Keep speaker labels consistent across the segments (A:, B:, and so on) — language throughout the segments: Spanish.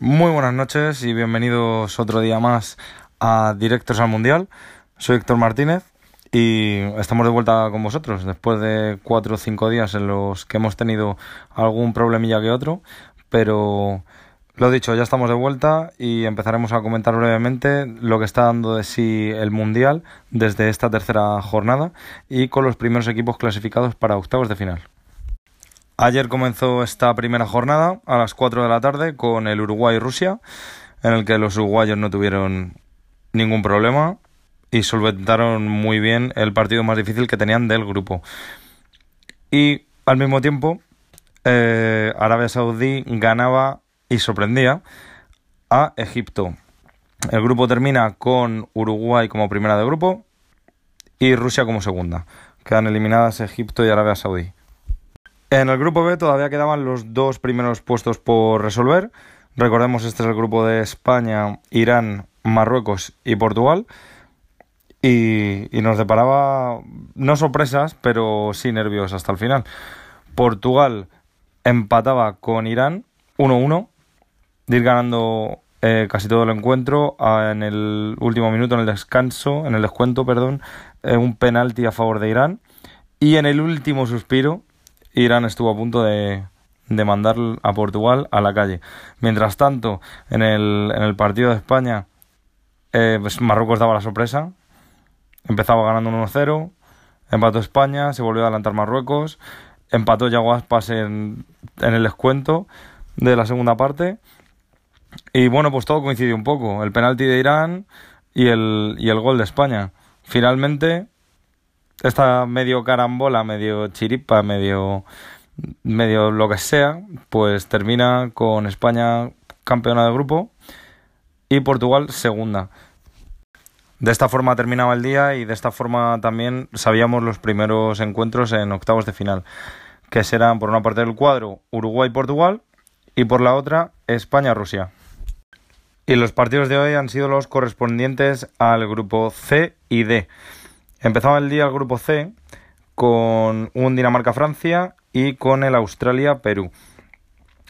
A: Muy buenas noches y bienvenidos otro día más a Directos al Mundial. Soy Héctor Martínez y estamos de vuelta con vosotros. Después de cuatro o cinco días en los que hemos tenido algún problemilla que otro, pero lo dicho, ya estamos de vuelta y empezaremos a comentar brevemente lo que está dando de sí el Mundial desde esta tercera jornada y con los primeros equipos clasificados para octavos de final. Ayer comenzó esta primera jornada a las 4 de la tarde con el Uruguay-Rusia, en el que los uruguayos no tuvieron ningún problema y solventaron muy bien el partido más difícil que tenían del grupo. Y al mismo tiempo, eh, Arabia Saudí ganaba y sorprendía a Egipto. El grupo termina con Uruguay como primera de grupo y Rusia como segunda. Quedan eliminadas Egipto y Arabia Saudí. En el grupo B todavía quedaban los dos primeros puestos por resolver. Recordemos, este es el grupo de España, Irán, Marruecos y Portugal. Y, y, nos deparaba, no sorpresas, pero sí nervios hasta el final. Portugal empataba con Irán 1-1 de ir ganando eh, casi todo el encuentro en el último minuto, en el descanso, en el descuento, perdón, eh, un penalti a favor de Irán. Y en el último suspiro, Irán estuvo a punto de, de mandar a Portugal a la calle. Mientras tanto, en el, en el partido de España, eh, pues Marruecos daba la sorpresa. Empezaba ganando 1-0, empató España, se volvió a adelantar Marruecos, empató Yago Aspas en, en el descuento de la segunda parte y bueno, pues todo coincidió un poco. El penalti de Irán y el, y el gol de España. Finalmente, esta medio carambola, medio chiripa, medio, medio lo que sea, pues termina con España campeona de grupo y Portugal segunda. De esta forma terminaba el día y de esta forma también sabíamos los primeros encuentros en octavos de final, que serán por una parte del cuadro Uruguay-Portugal y por la otra España-Rusia. Y los partidos de hoy han sido los correspondientes al grupo C y D. Empezaba el día el grupo C con un Dinamarca-Francia y con el Australia-Perú.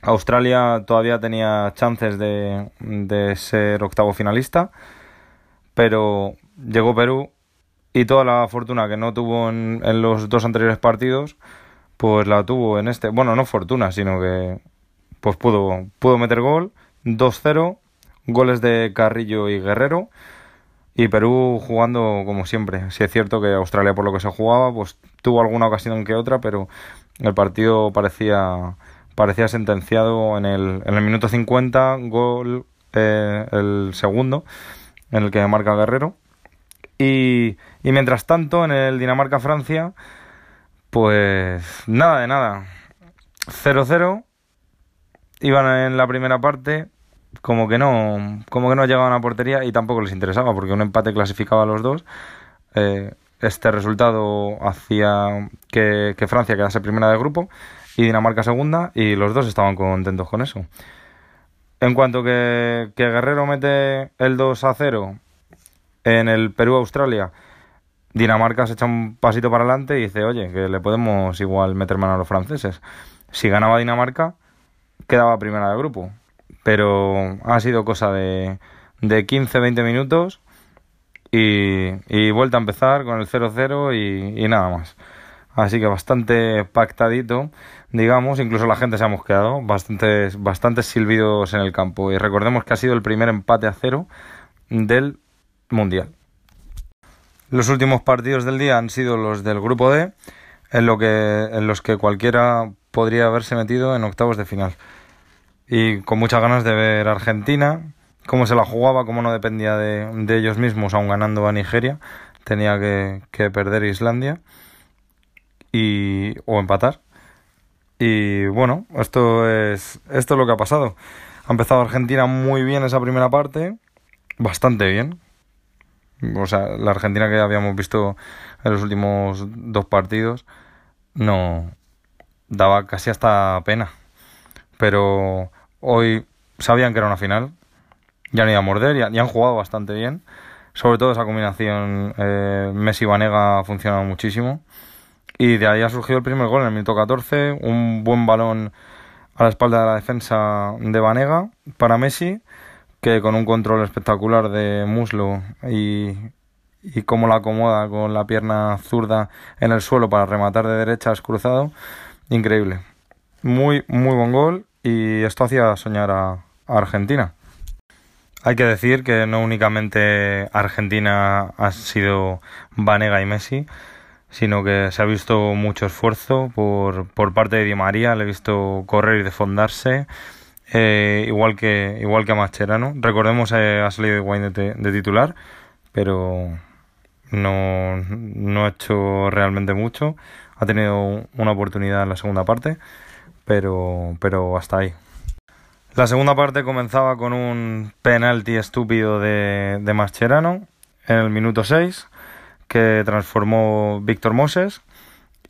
A: Australia todavía tenía chances de, de, ser octavo finalista, pero llegó Perú y toda la fortuna que no tuvo en, en los dos anteriores partidos, pues la tuvo en este. Bueno, no fortuna, sino que pues pudo, pudo meter gol 2-0 goles de Carrillo y Guerrero. Y Perú jugando como siempre. Si es cierto que Australia, por lo que se jugaba, pues tuvo alguna ocasión que otra, pero el partido parecía, parecía sentenciado en el, en el minuto 50, gol eh, el segundo, en el que marca Guerrero. Y, y mientras tanto, en el Dinamarca-Francia, pues nada de nada. 0-0. Iban en la primera parte, como que no como que no llegaban a portería y tampoco les interesaba porque un empate clasificaba a los dos. Eh, este resultado hacía que, Francia quedase primera del grupo y Dinamarca segunda y los dos estaban contentos con eso. En cuanto que, que Guerrero mete el 2 a 0 en el Perú-Australia Dinamarca se echa un pasito para adelante y dice oye que le podemos igual meter mano a los franceses si ganaba Dinamarca quedaba primera del grupo pero ha sido cosa de, de 15-20 minutos y, y, vuelta a empezar con el 0-0 y, y, nada más. Así que bastante pactadito, digamos, incluso la gente se ha mosqueado, bastantes, bastantes silbidos en el campo. Y recordemos que ha sido el primer empate a cero del Mundial. Los últimos partidos del día han sido los del grupo D, en, los que cualquiera podría haberse metido en octavos de final y con muchas ganas de ver Argentina, cómo se la jugaba, cómo no dependía de, de ellos mismos, aún ganando a Nigeria, tenía que, que, perder Islandia y, o empatar. Y bueno, esto es, esto es lo que ha pasado. Ha empezado Argentina muy bien esa primera parte, bastante bien. O sea, la Argentina que habíamos visto en los últimos dos partidos no daba casi hasta pena. Pero Hoy sabían que era una final, ya han ido a morder y, han jugado bastante bien. Sobre todo esa combinación eh, Messi-Vanega ha funcionado muchísimo. Y de ahí ha surgido el primer gol en el minuto 14, un buen balón a la espalda de la defensa de Vanega para Messi, que con un control espectacular de muslo y, y cómo la acomoda con la pierna zurda en el suelo para rematar de derecha es cruzado, increíble. Muy, muy buen gol y esto hacía soñar a, Argentina. Hay que decir que no únicamente Argentina ha sido Vanega y Messi, sino que se ha visto mucho esfuerzo por, por parte de Di María, le he visto correr y defondarse, eh, igual, que, igual que a Mascherano. Recordemos, eh, ha salido de, de titular, pero no, no ha hecho realmente mucho. Ha tenido una oportunidad en la segunda parte pero, pero hasta ahí. La segunda parte comenzaba con un penalti estúpido de, de Mascherano en el minuto 6 que transformó Víctor Moses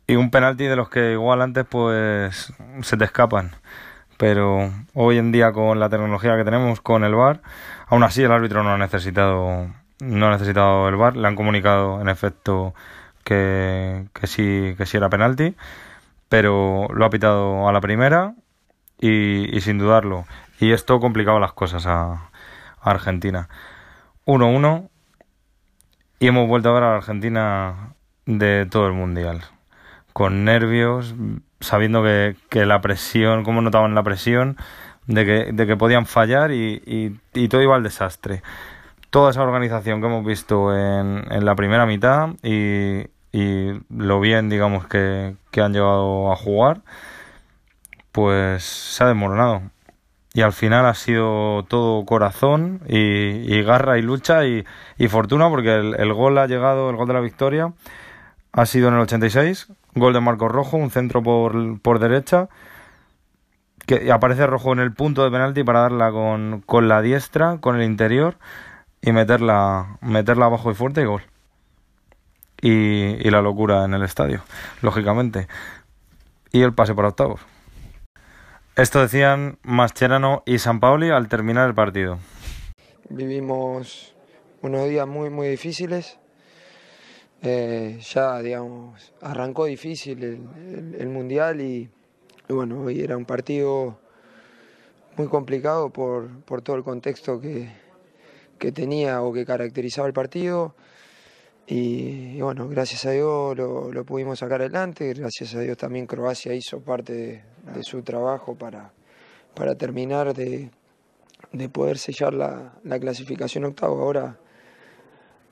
A: y un penalti de los que igual antes pues se te escapan. Pero hoy en día con la tecnología que tenemos con el VAR aún así el árbitro no ha necesitado no ha necesitado el VAR. Le han comunicado en efecto que, que sí que sí era penalti pero lo ha pitado a la primera y, sin dudarlo. Y esto complicaba las cosas a, Argentina. 1-1 y hemos vuelto a ver a la Argentina de todo el mundial. Con nervios, sabiendo que, la presión, cómo notaban la presión, de que, de que podían fallar y, y, todo iba al desastre. Toda esa organización que hemos visto en, en la primera mitad y, y lo bien, digamos, que, han llegado a jugar, pues se ha desmoronado. Y al final ha sido todo corazón y, garra y lucha y, fortuna porque el, gol ha llegado, el gol de la victoria, ha sido en el 86, gol de Marcos Rojo, un centro por, por derecha, que aparece Rojo en el punto de penalti para darla con, con la diestra, con el interior y meterla, meterla abajo y fuerte y gol y, la locura en el estadio, lógicamente. Y el pase por octavos. Esto decían Mascherano y San Pauli al terminar el partido.
B: Vivimos unos días muy, muy difíciles. Eh, ya, digamos, arrancó difícil el, Mundial y, bueno, hoy era un partido muy complicado por, por todo el contexto que, que tenía o que caracterizaba el partido. Y, bueno, gracias a Dios lo, pudimos sacar adelante, gracias a Dios también Croacia hizo parte de, su trabajo para, para terminar de, poder sellar la, clasificación octavo. Ahora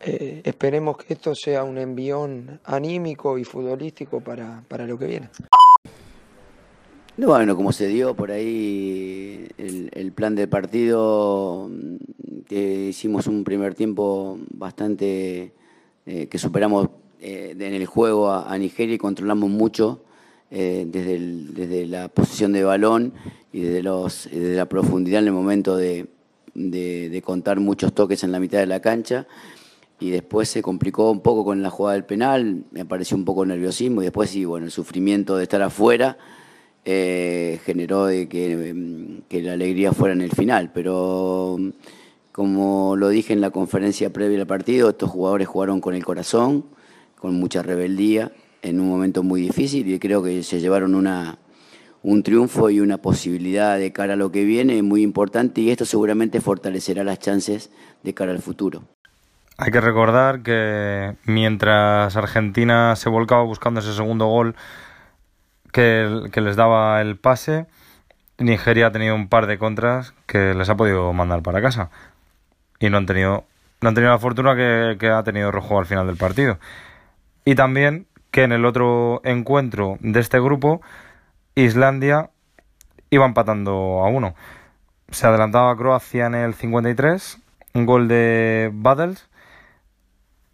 B: eh, esperemos que esto sea un envión anímico y futbolístico para, para lo que viene.
C: bueno, como se dio por ahí el, el plan de partido, que hicimos un primer tiempo bastante eh, que superamos eh, en el juego a, Nigeria y controlamos mucho eh, desde, desde, la posición de balón y desde, los, desde la profundidad en el momento de, de, contar muchos toques en la mitad de la cancha. Y después se complicó un poco con la jugada del penal, me apareció un poco nerviosismo y después sí, bueno, el sufrimiento de estar afuera generó de que, que, la alegría fuera en el final, pero como lo dije en la conferencia previa al partido, estos jugadores jugaron con el corazón, con mucha rebeldía, en un momento muy difícil y creo que se llevaron una, un triunfo y una posibilidad de cara a lo que viene muy importante y esto seguramente fortalecerá las chances de cara al futuro.
A: Hay que recordar que mientras Argentina se volcaba buscando ese segundo gol que, que les daba el pase, Nigeria ha tenido un par de contras que les ha podido mandar para casa y no han tenido, no han tenido la fortuna que, ha tenido Rojo al final del partido. Y también que en el otro encuentro de este grupo, Islandia iba empatando a uno. Se adelantaba Croacia en el 53, un gol de Badels,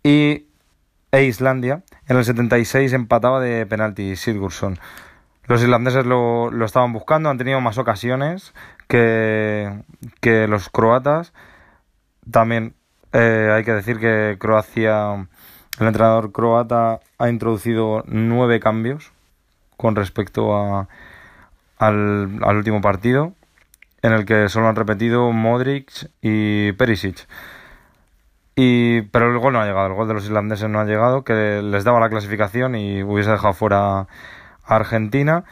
A: y e Islandia en el 76 empataba de penalti Sigurdsson. Los islandeses lo, lo, estaban buscando, han tenido más ocasiones que, que los croatas también eh, hay que decir que Croacia, el entrenador croata ha introducido nueve cambios con respecto a, al, último partido. en el que solo han repetido Modric y Perisic. Y, pero el gol no ha llegado, el gol de los islandeses no ha llegado, que les daba la clasificación y hubiese dejado fuera a Argentina.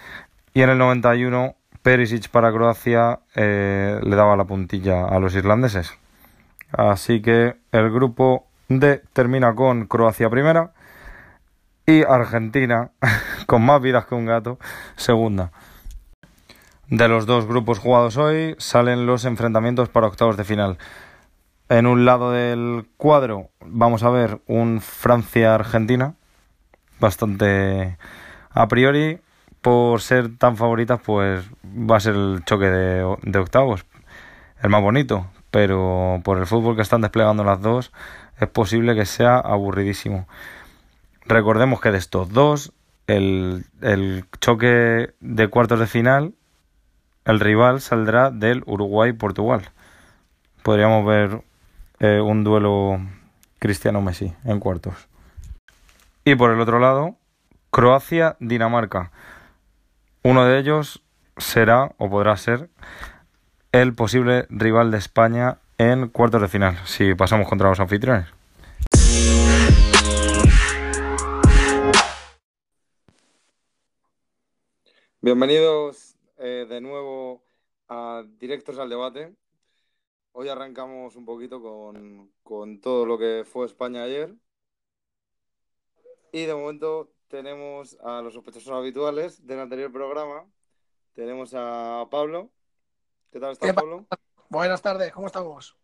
A: Y en el 91, Perisic para Croacia eh, le daba la puntilla a los irlandeses. Así que el grupo D termina con Croacia primera y Argentina, con más vidas que un gato, segunda. De los dos grupos jugados hoy salen los enfrentamientos para octavos de final. En un lado del cuadro vamos a ver un Francia-Argentina, bastante a priori, por ser tan favoritas, pues va a ser el choque de, de octavos, el más bonito, pero por el fútbol que están desplegando las dos, es posible que sea aburridísimo. Recordemos que de estos dos, el, el choque de cuartos de final, el rival saldrá del Uruguay-Portugal. Podríamos ver eh, un duelo Cristiano-Messi en cuartos. Y por el otro lado, Croacia-Dinamarca. Uno de ellos será o podrá ser el posible rival de España en cuartos de final, si pasamos contra los anfitriones. Bienvenidos eh, de nuevo a Directos al Debate. Hoy arrancamos un poquito con, con todo lo que fue España ayer. Y de momento tenemos a los sospechosos habituales del anterior programa. Tenemos a Pablo. ¿Qué tal estás, Pablo?
D: Buenas tardes, ¿cómo estamos?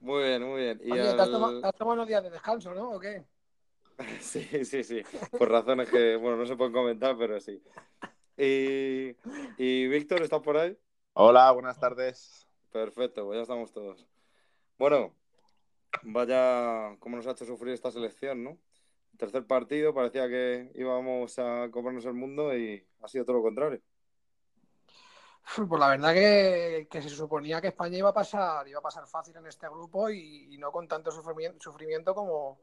A: Muy bien, muy bien. Y
D: Oye,
A: al-
D: ¿te, has tomado, te has tomado unos días de descanso, ¿no? ¿O qué?
A: Sí, sí, sí. Por razones que, bueno, no se pueden comentar, pero sí. Y, y Víctor, ¿estás por ahí?
E: Hola, buenas tardes.
A: Perfecto, pues ya estamos todos. Bueno, vaya cómo nos ha hecho sufrir esta selección, ¿no? Tercer partido, parecía que íbamos a comernos el mundo y ha sido todo lo contrario.
D: Pues la verdad que, que se suponía que España iba a pasar, iba a pasar fácil en este grupo y, y no con tanto sufrimiento, sufrimiento como,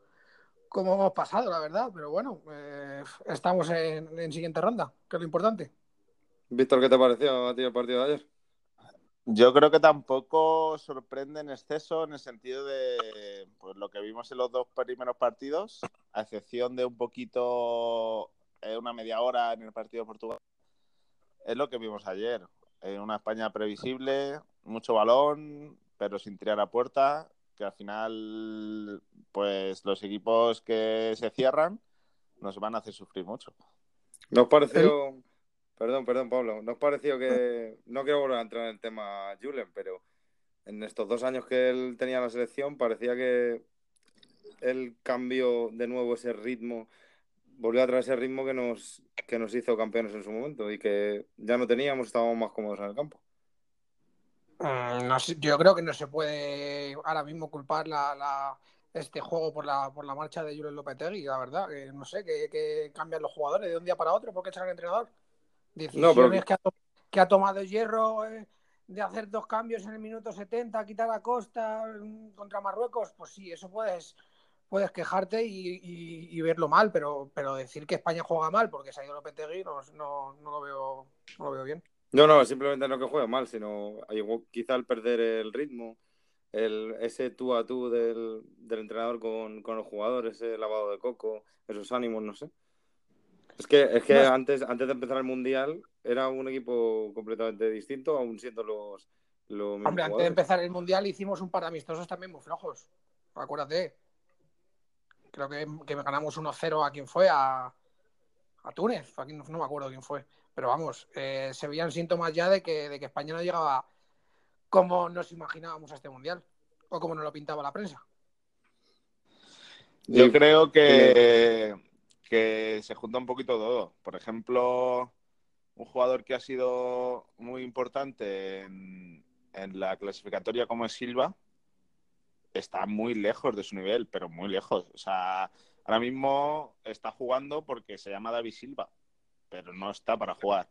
D: como hemos pasado, la verdad. Pero bueno, eh, estamos en, en siguiente ronda, que es lo importante.
A: Víctor, ¿qué te pareció a ti el partido de ayer?
E: Yo creo que tampoco sorprende en exceso en el sentido de pues, lo que vimos en los dos primeros partidos, a excepción de un poquito, eh, una media hora en el partido de Portugal. Es lo que vimos ayer. Eh, una España previsible, mucho balón, pero sin tirar a puerta, que al final, pues los equipos que se cierran nos van a hacer sufrir mucho.
A: ¿Nos pareció, perdón, perdón, Pablo, nos pareció que, no quiero volver a entrar en el tema Julen, pero en estos dos años que él tenía la selección parecía que él cambió de nuevo ese ritmo, volvió a traer ese ritmo que nos, que nos hizo campeones en su momento y que ya no teníamos, estábamos más cómodos en el campo.
D: Mm, no sé, yo creo que no se puede ahora mismo culpar la, la- este juego por la, por la marcha de Julen Lopetegui, la verdad. Que no sé, que, que cambian los jugadores de un día para otro porque echan al entrenador. Decisiones
A: No, pero-
D: que, ha, to- que ha tomado Hierro eh, de hacer dos cambios en el minuto 70, quitar a Costa mm, contra Marruecos, pues sí, eso puedes, puedes quejarte y, y- y verlo mal, pero, pero decir que España juega mal porque se ha ido Lopetegui no, no, no lo veo, no lo veo bien.
A: No, no, simplemente no que juegue mal, sino quizá el perder el ritmo, el, ese tú a tú del, del entrenador con, con los jugadores, ese lavado de coco, esos ánimos, no sé. Es que, es que
D: No sé.
A: antes, antes de empezar el Mundial era un equipo completamente distinto, aún siendo los, los
D: Hombre, antes de empezar el mundial hicimos un par de amistosos también muy flojos. Acuérdate. Creo que, que ganamos 1-0 a quien fue, a, a Túnez. A no, me acuerdo quién fue. Pero vamos, eh, se veían síntomas ya de que, de que España no llegaba como nos imaginábamos a este mundial. O como nos lo pintaba la prensa.
E: Yo creo que, que se junta un poquito todo. Por ejemplo, un jugador que ha sido muy importante en, en la clasificatoria como es Silva está muy lejos de su nivel, pero muy lejos. O sea, ahora mismo está jugando porque se llama David Silva, pero no está para jugar.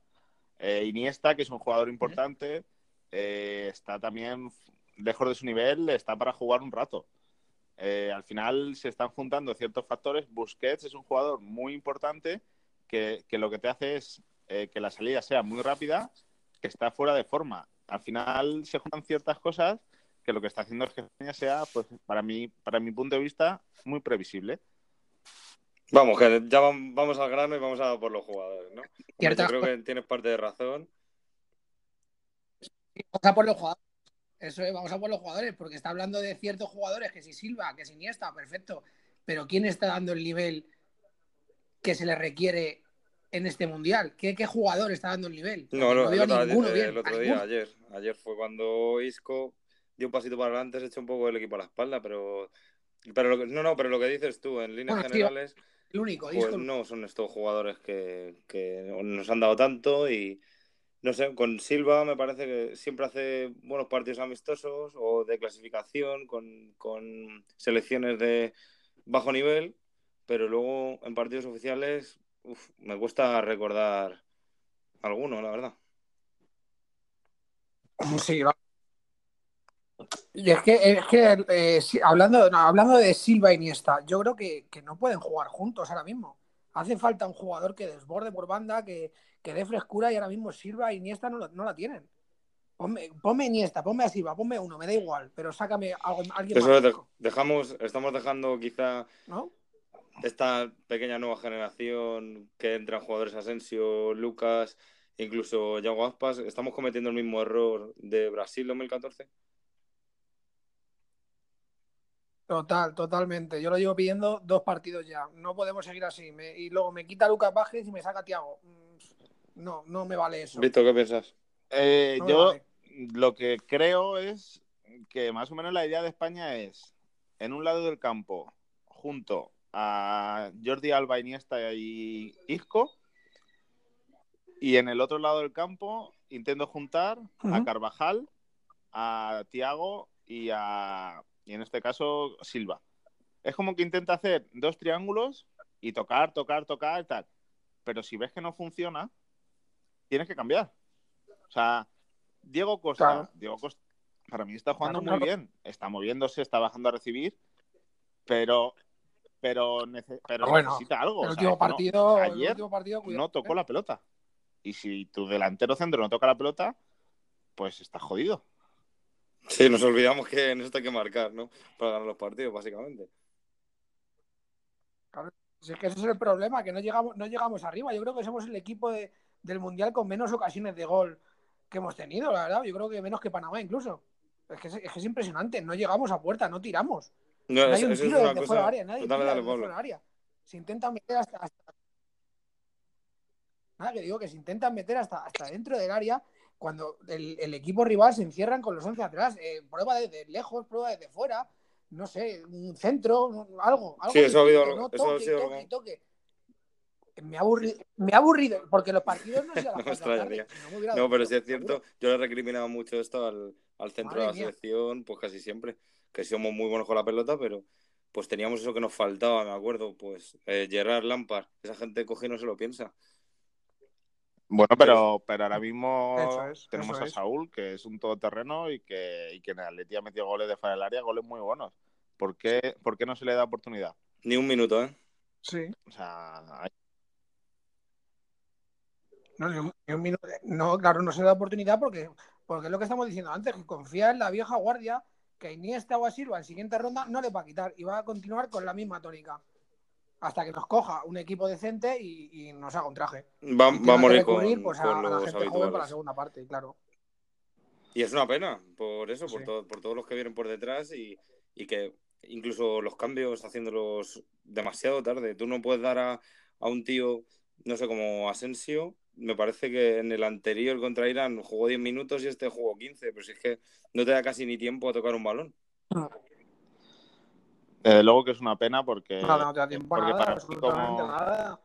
E: Eh, Iniesta, que es un jugador importante, eh, está también lejos de su nivel, está para jugar un rato. Eh, al final se están juntando ciertos factores. Busquets es un jugador muy importante que, que lo que te hace es que la salida sea muy rápida, que está fuera de forma. al final se juntan ciertas cosas que lo que está haciendo es que España sea, pues, para mí, para mi punto de vista, muy previsible.
A: Vamos, que ya vam- vamos al grano y vamos a por los jugadores, ¿no? Hombre, yo creo que tienes parte de razón.
D: Vamos a por los jugadores. Eso es, vamos a por los jugadores, porque está hablando de ciertos jugadores, que si Silva, que si Iniesta, perfecto. Pero ¿quién está dando el nivel que se le requiere en este mundial? ¿Qué, qué jugador está dando el nivel?
A: No,
D: Porque
A: no, el otro,
D: ninguno bien,
A: el otro día, ayer. Ayer fue cuando Isco dio un pasito para adelante, se echó un poco el equipo a la espalda, pero. Pero lo que- no, no, pero lo que dices tú, en líneas
D: Bueno,
A: generales,
D: El único,
A: pues
D: disco.
A: no son estos jugadores que, que nos han dado tanto y. No sé, con Silva me parece que siempre hace buenos partidos amistosos o de clasificación con, con selecciones de bajo nivel, pero luego en partidos oficiales uf, me cuesta recordar alguno, la verdad.
D: Sí, va. Y es que, es que eh, hablando, no, hablando de Silva y Iniesta, yo creo que, que no pueden jugar juntos ahora mismo. Hace falta un jugador que desborde por banda, que, que dé frescura y ahora mismo Silva y Iniesta no, no la tienen. Ponme, ponme Iniesta, ponme a Silva, ponme uno, me da igual, pero sácame alguien
A: Eso
D: más
A: dejamos, estamos dejando quizá
D: ¿no?
A: esta pequeña nueva generación que entran jugadores Asensio, Lucas, incluso Yago Aspas, estamos cometiendo el mismo error de Brasil 2014.
D: Total, totalmente. Yo lo llevo pidiendo dos partidos ya. No podemos seguir así. Me- y luego me quita Lucas Vázquez y me saca Tiago. No, no me vale eso.
A: Víctor, ¿qué piensas?
E: Eh,
D: No
E: yo
D: vale.
E: lo que creo es que más o menos la idea de España es, en un lado del campo, junto a Jordi Alba, Iniesta y Isco, y en el otro lado del campo intento juntar a. Carvajal, a Tiago y a, y en este caso, Silva. Es como que intenta hacer dos triángulos y tocar, tocar, tocar tal. Pero si ves que no funciona, tienes que cambiar. O sea, Diego Costa,
D: Claro.
E: Diego Costa, para mí está jugando
D: Claro,
E: muy
D: claro.
E: bien. Está moviéndose, está bajando a recibir, pero pero, nece- pero
D: Bueno,
E: necesita algo.
D: El último
E: que no-
D: partido, el
E: ayer
D: último partido, cuidado,
E: no tocó
D: ¿eh?
E: la pelota. Y si tu delantero centro no toca la pelota, pues está jodido.
A: Sí, nos olvidamos que en esto hay que marcar, ¿no? Para ganar los partidos, básicamente.
D: Si es que ese es el problema, que no llegamos, no llegamos arriba. Yo creo que somos el equipo de- del Mundial con menos ocasiones de gol que hemos tenido, la verdad. Yo creo que menos que Panamá incluso. Es que es, es que es impresionante. No llegamos a puerta, no tiramos.
A: No,
D: hay un
A: eso
D: tiro desde fuera del área. Nadie tira desde fuera del área. Se intentan meter hasta, hasta- Nada, que digo que se intentan meter hasta, hasta dentro del área cuando el, el equipo rival se encierran con los 11 atrás. Eh, prueba desde lejos, prueba desde fuera. No sé, un centro, algo. algo
A: Sí, eso ha habido
D: no
A: eso ha
D: toque,
A: sido
D: toque, toque. Me ha aburrido, me ha aburrido, porque los partidos no se
A: No
D: tarde, si no
A: pero sí es cierto, yo le he recriminado mucho esto al, al centro
D: Madre
A: de la
D: mía.
A: selección, pues casi siempre, que somos muy buenos con la pelota, pero pues teníamos eso que nos faltaba, me acuerdo, pues eh, Gerard Lampard, esa gente coge y no se lo piensa.
E: Bueno, pero, pero ahora mismo
D: es,
E: tenemos a
D: es.
E: Saúl, que es un todoterreno y que, y que en el Atleti ha metido goles de fuera del área, goles muy buenos. ¿Por qué, por qué no se le da oportunidad?
A: Ni un minuto, ¿eh?
D: Sí.
E: O sea, hay-
D: No, ni un- ni un minuto. No, claro, no se da oportunidad porque, porque es lo que estamos diciendo antes, que confía en la vieja guardia que Iniesta o a Silva en siguiente ronda no le va a quitar y va a continuar con la misma tónica. Hasta que nos coja un equipo decente y, y nos haga un traje.
A: Va,
D: Y
A: va
D: tenga
A: a
D: recurrir,
A: con,
D: pues, a, la gente joven para la segunda parte, claro.
A: Y es una pena, por eso, por,
D: Sí.
A: todo- por todos los que vienen por detrás y, y que incluso los cambios haciéndolos demasiado tarde. Tú no puedes dar a, a un tío, no sé, como Asensio. Me parece que en el anterior contra Irán jugó 10 minutos y este jugó 15, pero si es que no te da casi ni tiempo a tocar un balón.
E: Desde luego que es una pena porque,
D: No, no te da tiempo a nada, absolutamente
E: como,
D: nada.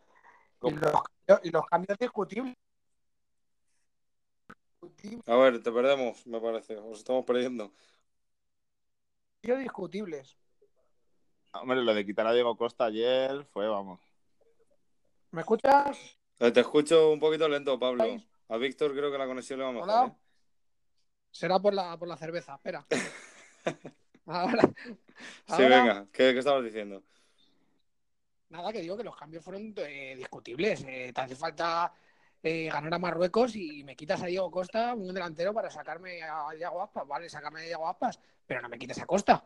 D: Y los, cambios- y los cambios discutibles.
A: A ver, te perdemos, me parece. Os estamos perdiendo.
D: Discutibles.
E: hombre, lo de quitar a Diego Costa ayer fue, vamos.
D: ¿Me escuchas?
A: Eh, Te escucho un poquito lento, Pablo. A Víctor creo que la conexión le va mejor.
D: Hola.
A: ¿eh?
D: Será por la, por la cerveza, espera. Ahora,
A: Sí,
D: ahora-
A: venga, ¿qué, qué estabas diciendo?
D: Nada, que digo que los cambios fueron eh, discutibles. Eh, te hace falta eh, ganar a Marruecos y me quitas a Diego Costa, un delantero, para sacarme a Diego Aspas. Vale, sacarme a Diego Aspas, pero no me quites a Costa.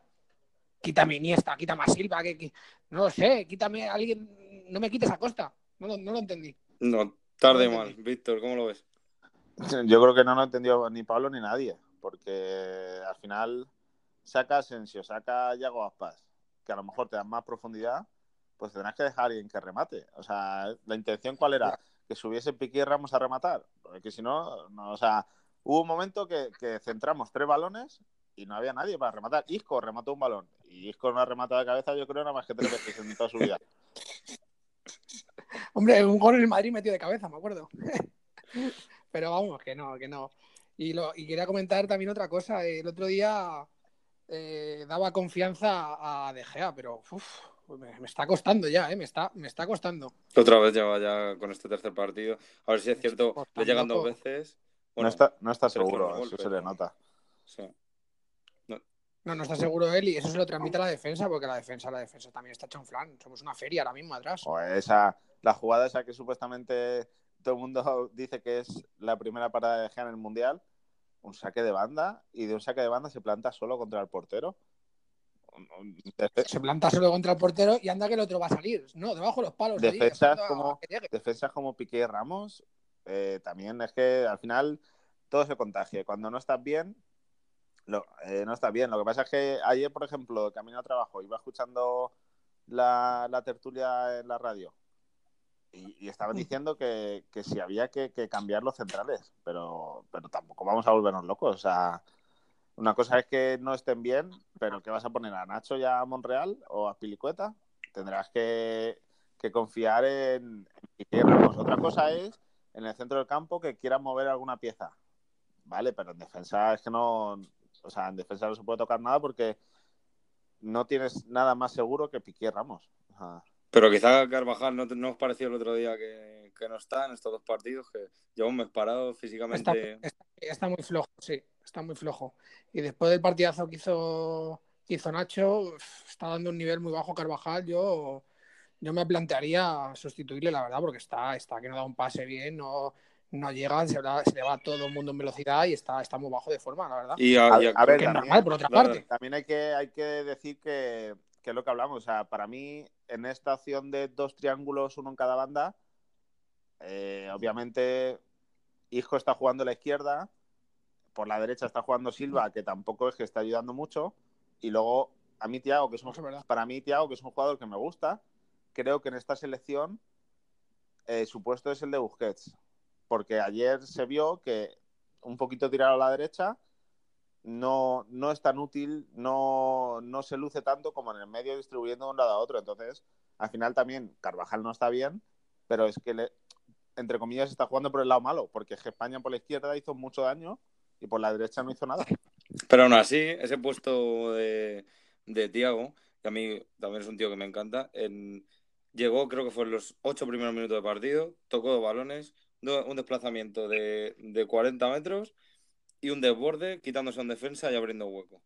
D: Quítame Iniesta, quítame a Silva, que, que- no lo sé, quítame a alguien, no me quites a Costa. No, lo- no lo entendí.
A: No, tarde
D: No
A: mal. Víctor, ¿cómo lo ves?
E: Yo creo que no lo entendió ni Pablo ni nadie, porque al final saca Asensio, saca Yago Aspas, que a lo mejor te dan más profundidad, pues tendrás que dejar a alguien que remate. O sea, la intención cuál era? Que subiese Piqué y Ramos a rematar. Porque si no, no, o sea, hubo un momento que, que centramos tres balones y no había nadie para rematar. Isco remató un balón y Isco no ha rematado de cabeza, yo creo, nada más que tres veces en toda su vida.
D: Hombre, un gol en el Madrid metido de cabeza, me acuerdo. Pero vamos, que no, que no. Y, lo, y quería comentar también otra cosa. El otro día eh, daba confianza a De Gea, pero uf, me, me está costando ya, ¿eh? Me está, me está costando.
A: Otra vez lleva ya con este tercer partido. A ver si es cierto, le llegan dos veces.
E: no está, no está seguro, eso se le
A: ¿no?
E: nota.
A: sí.
D: No, no está seguro él y eso se lo transmite a la defensa, porque la defensa, la defensa también está hecha un flan. Somos una feria ahora mismo atrás.
E: Esa, la jugada esa que supuestamente todo el mundo dice que es la primera parada de Gea en el Mundial, un saque de banda y de un saque de banda se planta solo contra el portero.
D: Se planta solo contra el portero y anda que el otro va a salir. No, debajo de los palos.
E: Defensas como-. Defensas como Piqué y Ramos, eh, también es que al final todo se contagia. Cuando no estás bien, lo- eh, no estás bien. Lo que pasa es que ayer, por ejemplo, camino a trabajo, iba escuchando la, la tertulia en la radio y, y estaban diciendo que, que si había que, que cambiar los centrales, pero, pero tampoco vamos a volvernos locos. O sea, una cosa es que no estén bien, pero ¿qué vas a poner? ¿A Nacho y a Monreal o a Pilicueta? Tendrás que, que confiar en, en Ramos. Otra cosa es en el centro del campo que quieran mover alguna pieza. Vale, pero en defensa es que no. O sea, en defensa no se puede tocar nada porque no tienes nada más seguro que Piqué Ramos.
A: Pero quizá Carvajal no, te- no os pareció el otro día que, que no está en estos dos partidos, que lleva un mes parado
D: Está,
A: físicamente.
D: está- está muy flojo, sí, está muy flojo. Y después del partidazo que hizo, que hizo Nacho, está dando un nivel muy bajo Carvajal. Yo, yo me plantearía sustituirle, la verdad, porque está, está que no da un pase bien, no, no llega, se, va- se le va todo el mundo en velocidad y está, está muy bajo de forma, la verdad.
A: Y a,
E: A-
A: y a-
E: a ver, también-
D: normal, por otra parte.
E: También hay que, hay que decir que, que es lo que hablamos. O sea, para mí, en esta opción de dos triángulos, uno en cada banda, eh, obviamente Isco está jugando a la izquierda, por la derecha está jugando Silva, que tampoco es que está ayudando mucho, y luego a mí Tiago, que es un, para mí Tiago, que es un jugador que me gusta, creo que en esta selección eh, su puesto es el de Busquets, porque ayer se vio que un poquito tirado a la derecha no, no es tan útil, no, no se luce tanto como en el medio distribuyendo de un lado a otro. Entonces, al final también Carvajal no está bien, pero es que, entre comillas, está jugando por el lado malo, porque es que España por la izquierda hizo mucho daño y por la derecha no hizo nada.
A: Pero aún así, ese puesto de, de Tiago, que a mí también es un tío que me encanta, en- llegó, creo que fue en los ocho primeros minutos de partido, tocó dos balones, un desplazamiento de, de 40 metros y un desborde, quitándose en defensa y abriendo hueco.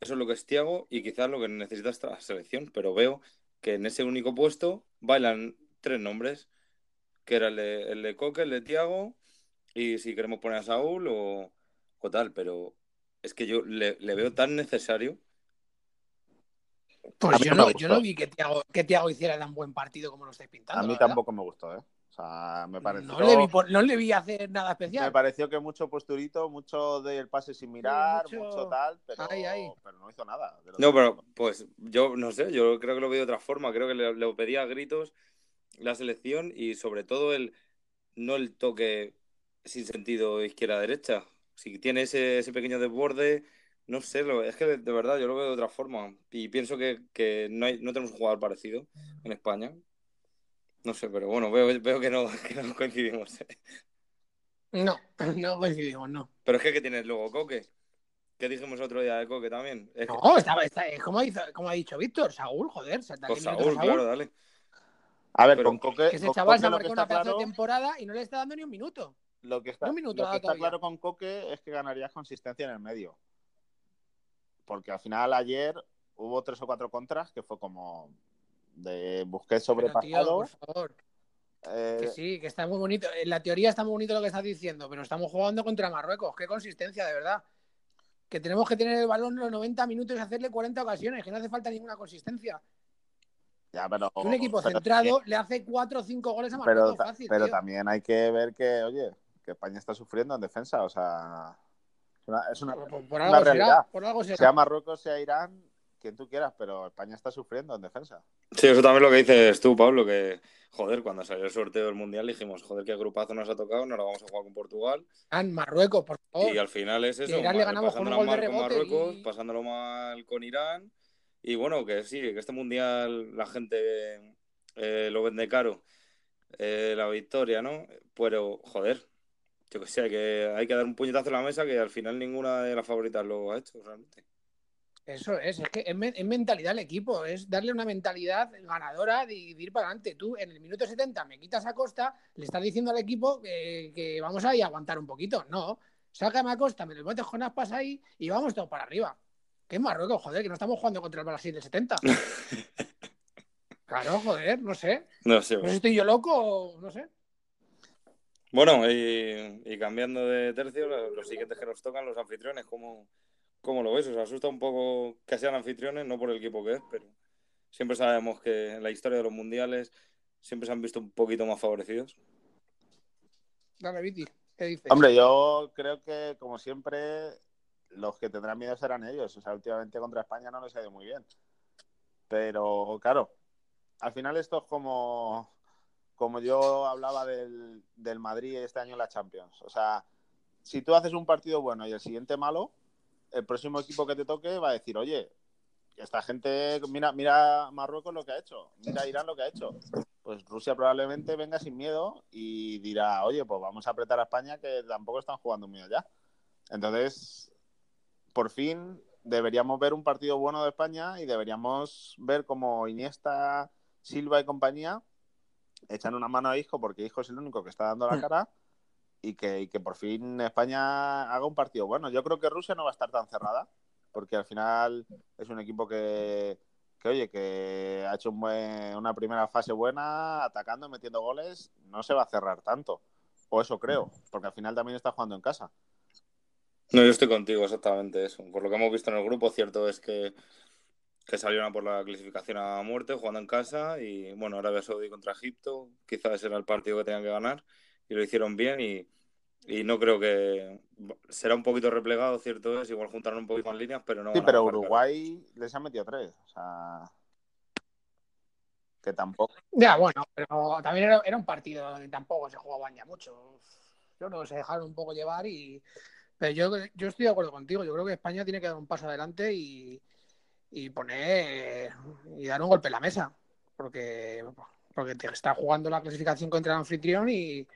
A: Eso es lo que es Tiago y quizás lo que necesita esta selección, pero veo que en ese único puesto bailan tres nombres, que era el de, el de Coque, el de Tiago, y si queremos poner a Saúl o, o tal, pero es que yo le, le veo tan necesario.
E: A
D: Pues yo
E: no
D: yo no vi que Thiago, que Thiago hiciera tan buen partido como lo estáis pintando.
E: A mí tampoco me gustó, ¿eh? O sea, me pareció,
D: No le, vi, por- no le vi hacer nada
E: me
D: especial.
E: pareció que mucho posturito, mucho del pase sin mirar,
D: mucho-
E: mucho... tal, pero,
D: Ay, ay.
E: pero no hizo nada.
A: No, pero pues yo no sé, yo creo que lo veo de otra forma. Creo que le, le pedía a gritos la selección y sobre todo el no el toque sin sentido izquierda-derecha. Si tiene ese, ese pequeño desborde, no sé, lo, es que de, de verdad yo lo veo de otra forma. Y pienso que, que no, hay, no tenemos un jugador parecido en España. No sé, pero bueno, veo, veo que, no, que no coincidimos.
D: No, no coincidimos, no.
A: Pero es que, ¿qué tienes luego, Coque? ¿Qué dijimos otro día de Coque también? Es que-
D: No, estaba, está, es como, hizo- como ha dicho Víctor, Saúl, joder, 70
A: Pues Saúl,
D: Saúl,
A: claro, dale.
E: A ver,
A: pero-
E: con Coque,
D: que ese chaval se ha
E: que
D: marcado una
E: está
D: pedazo
E: claro...
D: de temporada y no le está dando ni un minuto.
E: Lo que está,
D: Un minuto
E: lo que está claro con Coque es que ganarías consistencia en el medio. Porque al final ayer hubo tres o cuatro contras que fue como de
D: Pero, tío,
E: sobrepasado.
D: por favor.
E: Eh,
D: Que sí, que está muy bonito. En la teoría está muy bonito lo que estás diciendo, pero estamos jugando contra Marruecos. Qué consistencia, de verdad. Que tenemos que tener el balón los 90 minutos y hacerle 40 ocasiones, que no hace falta ninguna consistencia.
E: ya, pero,
D: Que un equipo
E: pero
D: centrado le hace 4 o 5 goles a
E: Pero,
D: Marruecos
E: ta-
D: fácil.
E: pero
D: tío.
E: también hay que ver que, oye, que España está sufriendo en defensa. O sea, es una, es una-
D: Por, por- por
E: una
D: algo será,
E: realidad.
D: por algo será.
E: sea Marruecos, sea Irán, quien tú quieras, pero España está sufriendo en defensa.
A: Sí, eso también lo que dices tú, Pablo, que, joder, cuando salió el sorteo del Mundial dijimos, joder, qué grupazo nos ha tocado, no lo vamos a jugar con Portugal.
D: Ah, En Marruecos, por favor.
A: Y al final es eso,
D: a Irán le
A: mal-
D: ganamos con un gol de
A: con Marruecos,
D: y-
A: pasándolo mal con Irán. Y bueno, que sí, que este mundial la gente eh, lo vende caro, eh, la victoria, ¿no? Pero, joder, yo que sé, hay que, hay que dar un puñetazo en la mesa que al final ninguna de las favoritas lo ha hecho, realmente.
D: Eso es, es que es, men- es mentalidad del equipo, es darle una mentalidad ganadora de, de ir para adelante. Tú en el minuto 70 me quitas a Costa, le estás diciendo al equipo que, que vamos a ir a aguantar un poquito. No, sácame a Costa, me lo metes con aspas ahí y vamos todos para arriba. Que es Marruecos, joder, que no estamos jugando contra el Brasil del 70. Claro, joder, no sé.
A: No sé.
D: No sé si estoy yo loco o no sé.
A: Bueno, y, y cambiando de tercio, lo- los siguientes que nos tocan, los anfitriones, ¿cómo, cómo lo ves? ¿Os asusta un poco que sean anfitriones? No por el equipo que es, pero siempre sabemos que en la historia de los mundiales siempre se han visto un poquito más favorecidos.
D: Dale, Viti, ¿qué dices?
E: Hombre, yo creo que, como siempre, los que tendrán miedo serán ellos. O sea, últimamente contra España no les ha ido muy bien. Pero, claro, al final esto es como, como yo hablaba del, del Madrid este año en la Champions. O sea, si tú haces un partido bueno y el siguiente malo, el próximo equipo que te toque va a decir, oye, esta gente, mira, mira Marruecos lo que ha hecho, mira Irán lo que ha hecho. Pues Rusia probablemente venga sin miedo y dirá, oye, pues vamos a apretar a España que tampoco están jugando muy allá. Entonces, por fin deberíamos ver un partido bueno de España y deberíamos ver como Iniesta, Silva y compañía echan una mano a Isco porque Isco es el único que está dando la cara y que, que por fin España haga un partido bueno. Yo creo que Rusia no va a estar tan cerrada porque al final es un equipo que, que oye, que ha hecho una primera fase buena, atacando, metiendo goles, no se va a cerrar tanto. O eso creo, porque al final también está jugando en casa.
A: No, yo estoy contigo, exactamente eso. Por lo que hemos visto en el grupo, cierto es que, que salieron por la clasificación a muerte, jugando en casa, y bueno, Arabia Saudí contra Egipto, quizás era el partido que tenían que ganar, y lo hicieron bien, y, y no creo que será un poquito replegado, cierto es, igual juntaron un poquito más líneas, pero no.
E: Sí,
A: van a
E: pero. Uruguay les ha metido tres. O sea, que tampoco.
D: Ya, bueno, pero también era, era un partido que tampoco se jugaban ya mucho. Yo creo que se dejaron un poco llevar y. Pero yo, yo estoy de acuerdo contigo. Yo creo que España tiene que dar un paso adelante y, y poner. y dar un golpe en la mesa. Porque, porque te está jugando la clasificación contra el anfitrión y,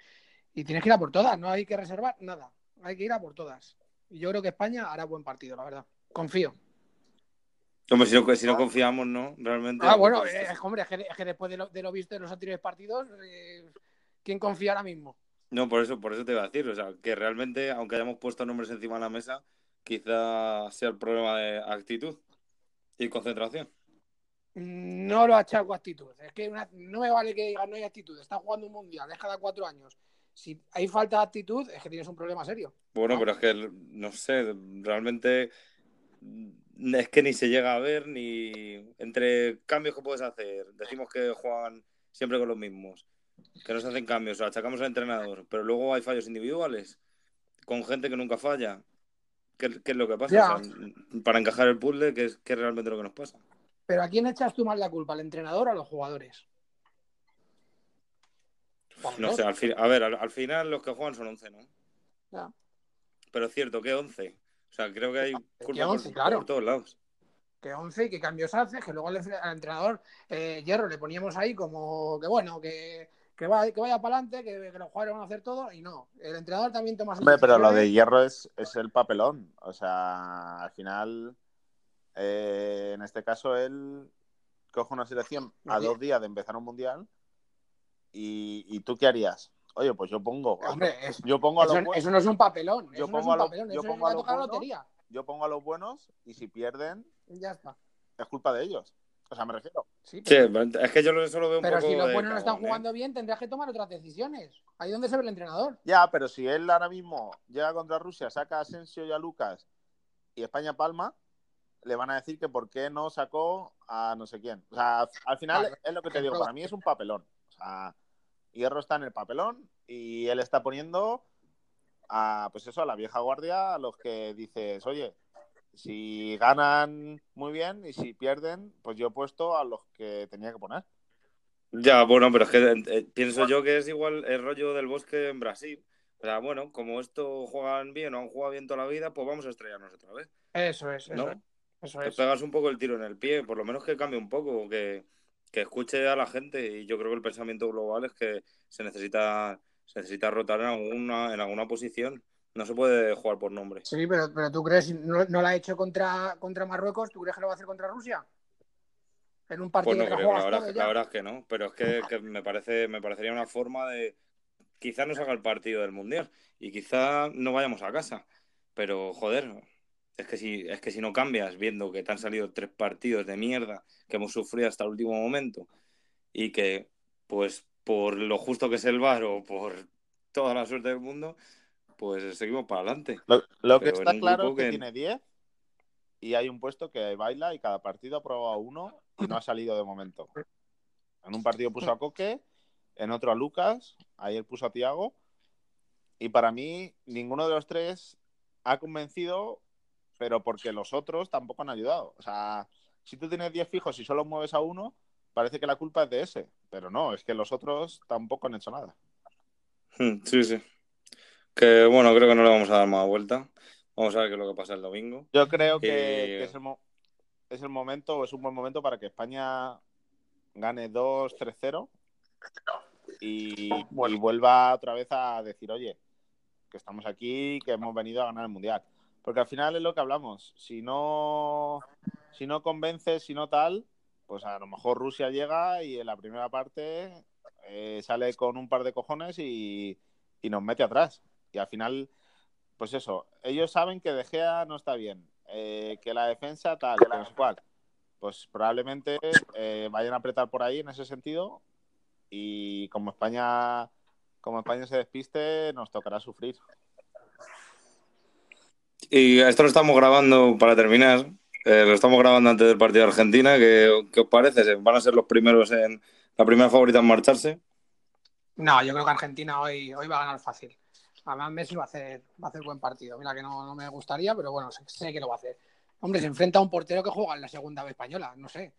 D: y tienes que ir a por todas. No hay que reservar nada. Hay que ir a por todas. Y yo creo que España hará buen partido, la verdad. Confío.
A: Hombre, si no, si no confiamos, ¿no? Realmente.
D: Ah, bueno, eh, hombre, es que, es que después de lo, de lo visto en los anteriores partidos, eh, ¿quién confía ahora mismo?
A: No, por eso, por eso te iba a decir, o sea, que realmente, aunque hayamos puesto nombres encima de la mesa, quizá sea el problema de actitud y concentración.
D: No lo achaco actitud. Es que una- no me vale que digas no hay actitud. Está jugando un mundial, es cada cuatro años. Si hay falta de actitud, es que tienes un problema serio.
A: Bueno, pero es que, no sé, realmente mm, es que ni se llega a ver ni entre cambios que puedes hacer. Decimos que juegan siempre con los mismos, que no se hacen cambios, o achacamos al entrenador, pero luego hay fallos individuales con gente que nunca falla. ¿Qué, qué es lo que pasa? O sea, para encajar el puzzle, ¿qué es, qué es realmente lo que nos pasa?
D: Pero ¿a quién echas tú más la culpa? ¿Al entrenador o a los jugadores?
A: No sé, al fin, a ver, al, al final los que juegan son 11, ¿no?
D: Ya.
A: Pero es cierto, ¿qué 11? O sea, creo que hay
D: ¿Qué
A: culpa por-
D: 11?
A: por,
D: Claro.
A: todos lados.
D: Que 11 y qué cambios hace, que luego al, al entrenador eh, Hierro le poníamos ahí como que bueno, que, que, va- que vaya para adelante, que, que los jugadores van a hacer todo y no. El entrenador también toma
E: Hombre, pero lo de hierro es, es el papelón. O sea, al final, eh, en este caso, él coge una selección a dos días de empezar un mundial. ¿Y, y tú qué harías? Oye, pues yo pongo.
D: Hombre, es-
E: yo pongo a los
D: eso, no es un papelón.
E: yo
D: Eso no es
E: pongo
D: un
E: a los-
D: papelón.
E: yo
D: Eso
E: pongo
D: es
E: a los
D: tocar la
E: buenos.
D: lotería.
E: yo pongo a los buenos y si pierden,
D: Ya está.
E: es culpa de ellos. O sea, me refiero.
D: Sí, pero,
A: pero es que yo eso lo veo un
D: pero
A: poco
D: si los
A: de
D: buenos no están
A: ¿eh?
D: jugando bien, tendrías que tomar otras decisiones. Ahí donde se ve el entrenador.
E: Ya, pero si él ahora mismo llega contra Rusia, saca a Asensio y a Lucas y España palma, le van a decir que por qué no sacó a no sé quién. O sea, al final
D: Claro.
E: es lo que te digo, para mí es un papelón. Sea, Hierro está en el papelón y él está poniendo a, pues eso, a la vieja guardia, a los que dices, oye, si ganan muy bien y si pierden, pues yo he puesto a los que tenía que poner.
A: Ya, bueno, pero es que eh, pienso yo que es igual el rollo del bosque en Brasil. O sea, bueno, como esto juegan bien o han jugado bien toda la vida, pues vamos a estrellarnos otra vez,
D: Eso es, eso
A: ¿no?
D: es. Eso
A: Te
D: es.
A: pegas un poco el tiro en el pie, por lo menos que cambie un poco, que, que escuche a la gente. Y yo creo que el pensamiento global es que se necesita, se necesita rotar en alguna, en alguna posición. No se puede jugar por nombre.
D: Sí, pero, pero tú crees, no, no lo ha hecho contra, contra Marruecos, ¿tú crees que lo va a hacer contra Rusia? En un partido
A: Pues no
D: que
A: creo, la verdad,
D: todo
A: es-
D: ya.
A: la verdad es que no. Pero es que, que me parece, me parecería una forma de. Quizá no se haga el partido del mundial y quizá no vayamos a casa. Pero joder, es que si, es que si no cambias, viendo que te han salido tres partidos de mierda que hemos sufrido hasta el último momento, y que, pues, por lo justo que es el VAR o por toda la suerte del mundo, pues seguimos para adelante.
E: Lo, lo que está claro es que,
A: que-
E: tiene 10 y hay un puesto que baila y cada partido ha probado uno y no ha salido de momento. En un partido puso a Coque, en otro a Lucas, ayer puso a Tiago y para mí ninguno de los tres ha convencido, pero porque los otros tampoco han ayudado. O sea, si tú tienes 10 fijos y solo mueves a uno, parece que la culpa es de ese, pero no, es que los otros tampoco han hecho nada.
A: Hmm, Sí, sí. Que bueno, creo que no le vamos a dar más vuelta. Vamos a ver qué es lo que pasa el domingo.
E: Yo creo que,
A: Eh,
E: que es, el mo- es el momento, o es un buen momento para que España gane 2-3-0 y, y vuelva otra vez a decir, oye, que estamos aquí, que hemos venido a ganar el Mundial. Porque al final es lo que hablamos. Si no, si no convences, si no tal, pues a lo mejor Rusia llega y en la primera parte eh, sale con un par de cojones y, nos mete atrás. Y al final, pues eso, ellos saben que De Gea no está bien, eh, que la defensa tal, no sé cuál. Pues probablemente eh, vayan a apretar por ahí en ese sentido y como España como España se despiste nos tocará sufrir.
A: Y esto lo estamos grabando para terminar. eh, lo estamos grabando antes del partido de Argentina. ¿Qué, qué os parece? ¿Van a ser los primeros en la primera favorita en marcharse?
D: No, yo creo que Argentina hoy, hoy va a ganar fácil. Además, Messi va a hacer, va a hacer buen partido. Mira que no, no me gustaría, pero bueno, sé, sé que lo va a hacer. Hombre, se enfrenta a un portero que juega en la segunda vez española, no sé.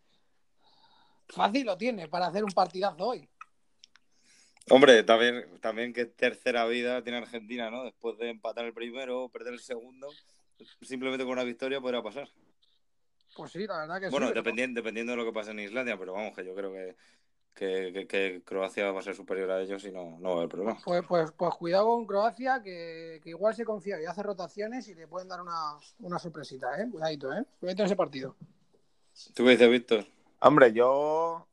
D: Fácil lo tiene para hacer un partidazo hoy.
A: Hombre, también, también que tercera vida tiene Argentina, ¿no? Después de empatar el primero, perder el segundo, simplemente con una victoria podrá pasar.
D: Pues sí, la verdad que
A: Bueno,
D: sí. pero-
A: dependiendo, dependiendo de lo que pase en Islandia, pero vamos, que yo creo que, que, que- que Croacia va a ser superior a ellos y no, no va a haber problema.
D: Pues, pues, pues cuidado con Croacia, que, que igual se confía y hace rotaciones y le pueden dar una, una sorpresita, ¿eh? Cuidadito, ¿eh? Cuidadito en ese partido.
A: ¿Tú qué dices, Víctor?
E: Hombre, yo,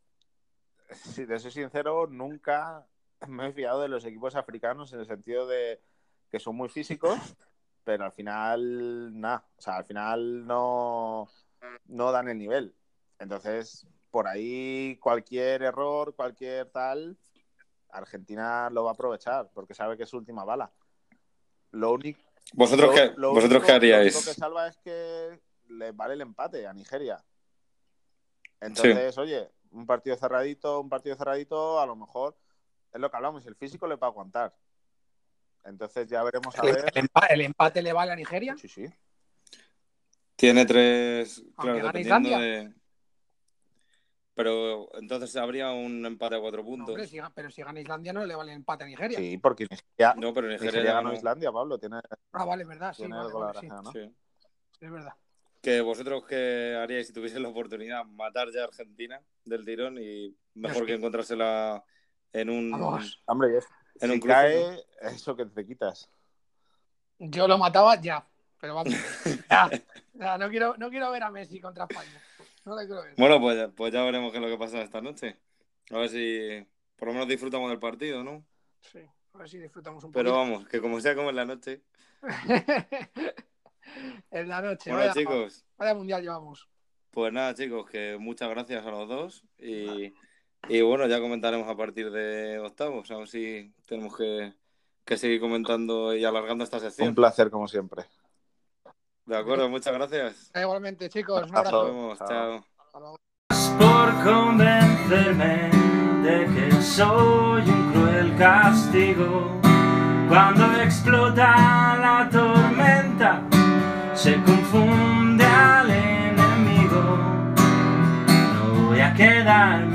E: si te soy sincero, nunca me he fiado de los equipos africanos en el sentido de que son muy físicos, pero al final, nada, o sea, al final no, no dan el nivel. Entonces, por ahí cualquier error, cualquier tal, Argentina lo va a aprovechar porque sabe que es su última bala. Lo único,
A: ¿Vosotros,
E: lo-
A: qué,
E: lo
A: ¿vosotros
E: único-
A: qué
E: Lo
A: haríais?
E: único que salva es que le vale el empate a Nigeria. Entonces, oye, un partido cerradito, un partido cerradito, a lo mejor es lo que hablamos, el físico le va a aguantar. Entonces ya veremos a
D: El,
E: ver.
D: el empa- el empate le vale a Nigeria.
E: Sí, sí.
A: Tiene tres.
D: Aunque
A: Claro,
D: gane
A: dependiendo
D: Islandia.
A: de. Pero entonces habría un empate a cuatro
D: No,
A: puntos.
D: hombre, si, pero si gana Islandia no le vale el empate a Nigeria.
E: Sí, porque Nigeria,
A: No, pero Nigeria,
E: Nigeria
A: ya
E: ganó
A: no.
E: Islandia, Pablo. Tiene,
D: Ah, vale, es verdad, sí,
E: tiene
D: vale, sí,
E: ¿no?
A: Sí.
D: es verdad.
A: Que vosotros qué haríais si tuviese la oportunidad matar ya a Argentina del tirón y mejor
D: sí.
A: que encontrársela en un.
D: Vamos.
E: Hombre, es-
A: En
E: si
A: un cruce,
E: cae, eso que te quitas.
D: Yo lo mataba ya, pero vamos. ya, ya, no, quiero, no quiero ver a Messi contra España. No le quiero ver.
A: Bueno, pues, ya- pues ya veremos qué es lo que pasa esta noche. A ver si por lo menos disfrutamos del partido, ¿no?
D: Sí, a ver si disfrutamos un
A: Pero
D: poquito.
A: vamos, que como sea como en la noche.
D: en la noche.
A: Bueno,
D: vaya,
A: chicos,
D: vaya mundial llevamos.
A: Pues nada, chicos, que muchas gracias a los dos y, y bueno, ya comentaremos a partir de octavos, a ver si tenemos que, que seguir comentando y alargando esta sección.
E: Un placer, como siempre.
A: De acuerdo, muchas gracias.
D: Igualmente, chicos, un
E: Abrazo.
A: Nos vemos,
E: Chao.
A: chao.
D: Hasta luego.
F: por convencerme de que soy un cruel castigo. Cuando explota la tormenta, se confunde al enemigo. No voy a quedarme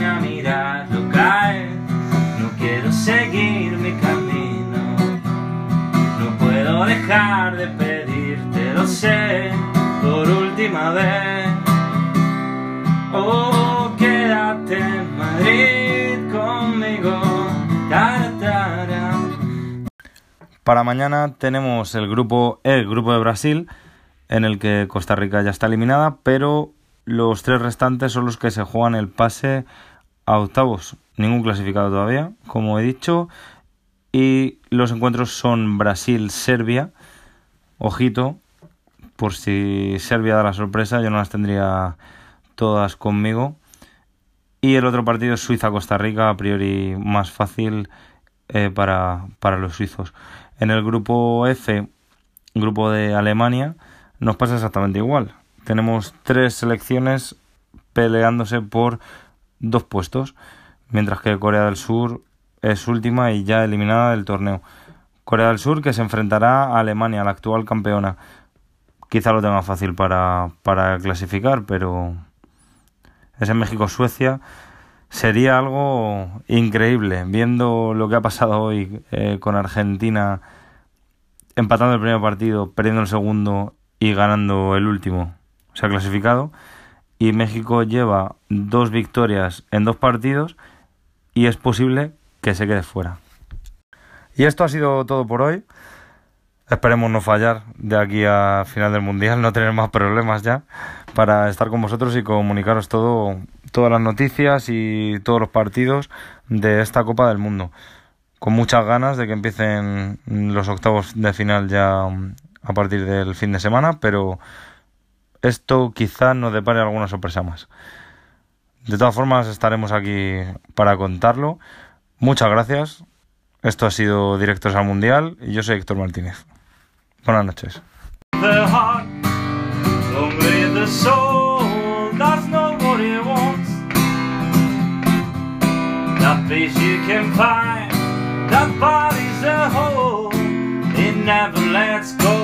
A: Para mañana tenemos el grupo E, el grupo de Brasil, en el que Costa Rica ya está eliminada, pero los tres restantes son los que se juegan el pase a octavos. Ningún clasificado todavía, como he dicho. Y los encuentros son Brasil-Serbia. Ojito, por si Serbia da la sorpresa, yo no las tendría todas conmigo. Y el otro partido es Suiza-Costa Rica, a priori más fácil eh, para, para los suizos. En el grupo F, grupo de Alemania, nos pasa exactamente igual. Tenemos tres selecciones peleándose por dos puestos, mientras que Corea del Sur es última y ya eliminada del torneo. Corea del Sur que se enfrentará a Alemania, la actual campeona. Quizá lo tenga fácil para, para clasificar, pero es en México-Suecia. Sería algo increíble, viendo lo que ha pasado hoy eh, con Argentina empatando el primer partido, perdiendo el segundo y ganando el último. Se ha clasificado. Y México lleva dos victorias en dos partidos y es posible que se quede fuera. Y esto ha sido todo por hoy. Esperemos no fallar de aquí a final del mundial, no tener más problemas ya para estar con vosotros y comunicaros todo, todas las noticias y todos los partidos de esta Copa del Mundo. Con muchas ganas de que empiecen los octavos de final ya mm, a partir del fin de semana, pero esto quizás nos depare alguna sorpresa más. De todas formas, estaremos aquí para contarlo. Muchas gracias. Esto ha sido Directos al Mundial y yo soy Héctor Martínez. Buenas noches.
F: Peace you can find, the body's a whole, it never lets go.